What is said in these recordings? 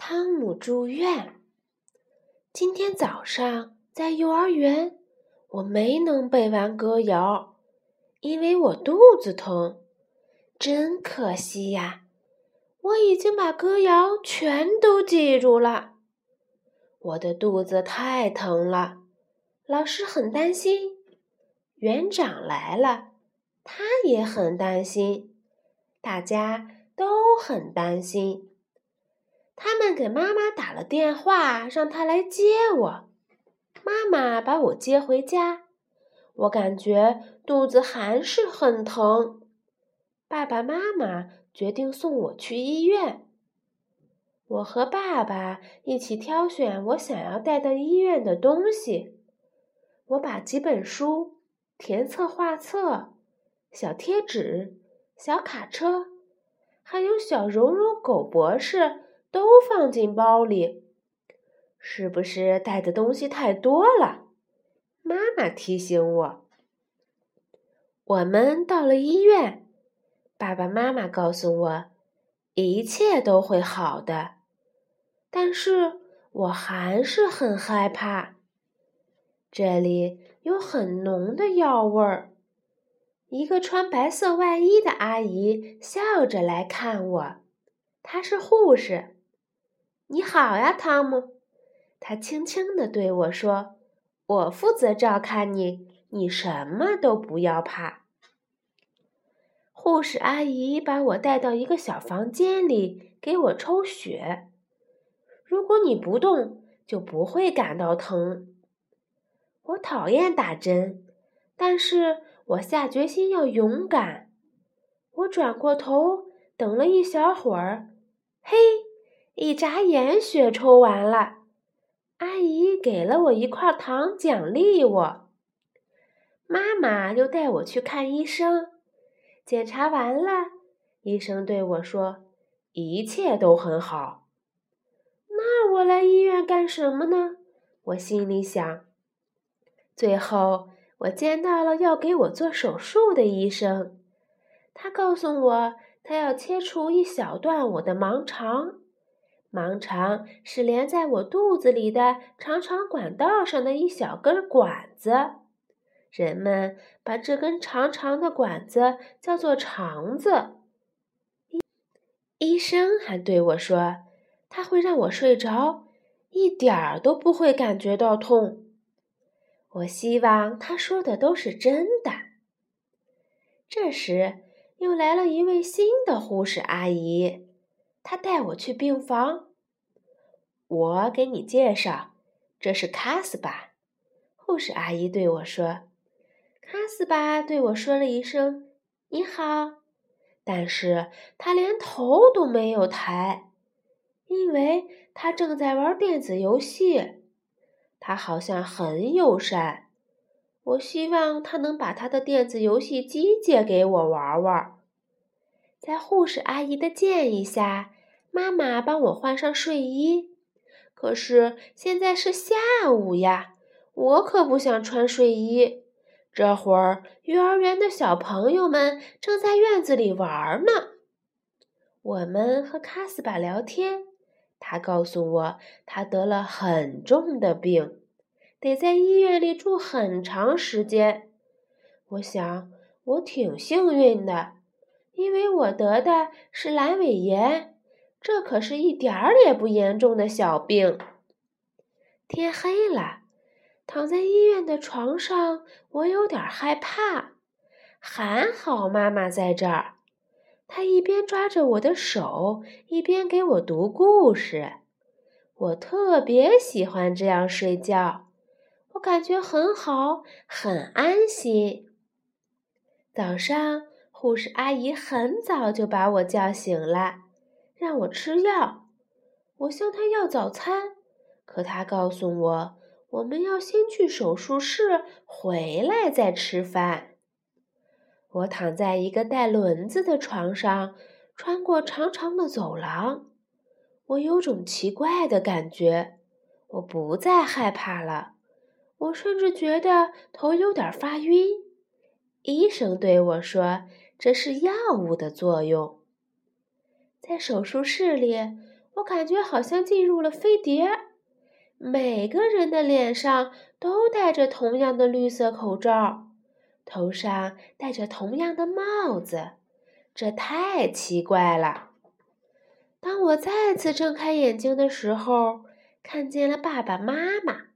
汤姆住院。今天早上在幼儿园，我没能背完歌谣，因为我肚子疼，真可惜呀！我已经把歌谣全都记住了。我的肚子太疼了，老师很担心。园长来了，他也很担心。大家都很担心。他们给妈妈打了电话，让她来接我。妈妈把我接回家，我感觉肚子还是很疼。爸爸妈妈决定送我去医院。我和爸爸一起挑选我想要带到医院的东西。我把几本书、填策画册、小贴纸、小卡车，还有小柔柔狗博士。都放进包里，是不是带的东西太多了？妈妈提醒我。我们到了医院，爸爸妈妈告诉我，一切都会好的。但是我还是很害怕。这里有很浓的药味儿。一个穿白色外衣的阿姨笑着来看我，她是护士。你好呀，汤姆。他轻轻地对我说：“我负责照看你，你什么都不要怕。”护士阿姨把我带到一个小房间里，给我抽血。如果你不动，就不会感到疼。我讨厌打针，但是我下决心要勇敢。我转过头，等了一小会儿，嘿。一眨眼，血抽完了。阿姨给了我一块糖奖励我。妈妈又带我去看医生，检查完了，医生对我说：“一切都很好。”那我来医院干什么呢？我心里想。最后，我见到了要给我做手术的医生，他告诉我，他要切除一小段我的盲肠。盲肠是连在我肚子里的长长管道上的一小根管子，人们把这根长长的管子叫做肠子。医生还对我说，他会让我睡着，一点儿都不会感觉到痛。我希望他说的都是真的。这时，又来了一位新的护士阿姨。他带我去病房。我给你介绍，这是卡斯巴。护士阿姨对我说：“卡斯巴对我说了一声‘你好’，但是他连头都没有抬，因为他正在玩电子游戏。他好像很友善。我希望他能把他的电子游戏机借给我玩玩。”在护士阿姨的建议下。妈妈帮我换上睡衣，可是现在是下午呀，我可不想穿睡衣。这会儿，幼儿园的小朋友们正在院子里玩呢。我们和卡斯巴聊天，他告诉我他得了很重的病，得在医院里住很长时间。我想我挺幸运的，因为我得的是阑尾炎。这可是一点儿也不严重的小病。天黑了，躺在医院的床上，我有点害怕。还好妈妈在这儿，她一边抓着我的手，一边给我读故事。我特别喜欢这样睡觉，我感觉很好，很安心。早上，护士阿姨很早就把我叫醒了。让我吃药，我向他要早餐，可他告诉我，我们要先去手术室，回来再吃饭。我躺在一个带轮子的床上，穿过长长的走廊，我有种奇怪的感觉，我不再害怕了，我甚至觉得头有点发晕。医生对我说：“这是药物的作用。”在手术室里，我感觉好像进入了飞碟。每个人的脸上都戴着同样的绿色口罩，头上戴着同样的帽子，这太奇怪了。当我再次睁开眼睛的时候，看见了爸爸妈妈，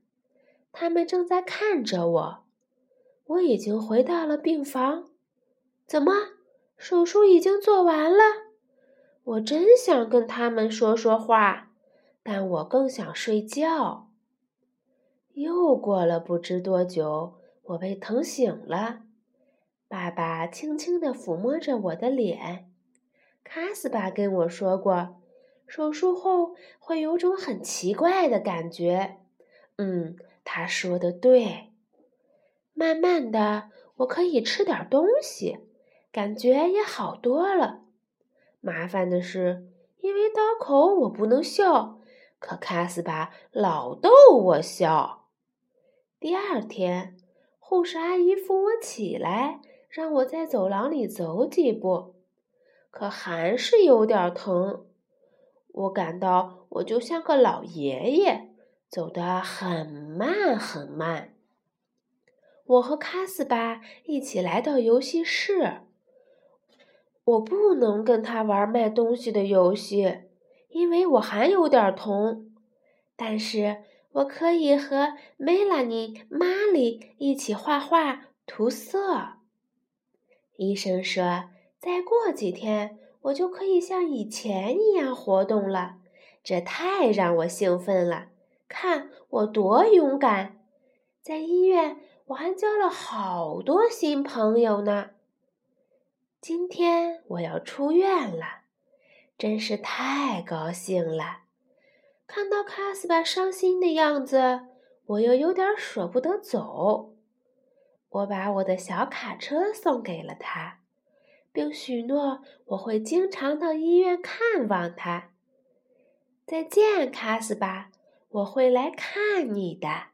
他们正在看着我。我已经回到了病房。怎么，手术已经做完了？我真想跟他们说说话。但我更想睡觉。又过了不知多久，我被疼醒了。爸爸轻轻地抚摸着我的脸。卡斯巴跟我说过，手术后会有种很奇怪的感觉。嗯，他说的对。慢慢的，我可以吃点东西，感觉也好多了。麻烦的是，因为刀口，我不能笑。可卡斯巴老逗我笑。第二天，护士阿姨扶我起来，让我在走廊里走几步，可还是有点疼。我感到我就像个老爷爷，走得很慢很慢。我和卡斯巴一起来到游戏室，我不能跟他玩卖东西的游戏。因为我还有点疼，但是我可以和梅拉尼、玛丽一起画画、涂色。医生说，再过几天我就可以像以前一样活动了，这太让我兴奋了！看我多勇敢！在医院我还交了好多新朋友呢。今天我要出院了。真是太高兴了！看到卡斯巴伤心的样子，我又有点舍不得走。我把我的小卡车送给了他，并许诺我会经常到医院看望他。再见，卡斯巴，我会来看你的。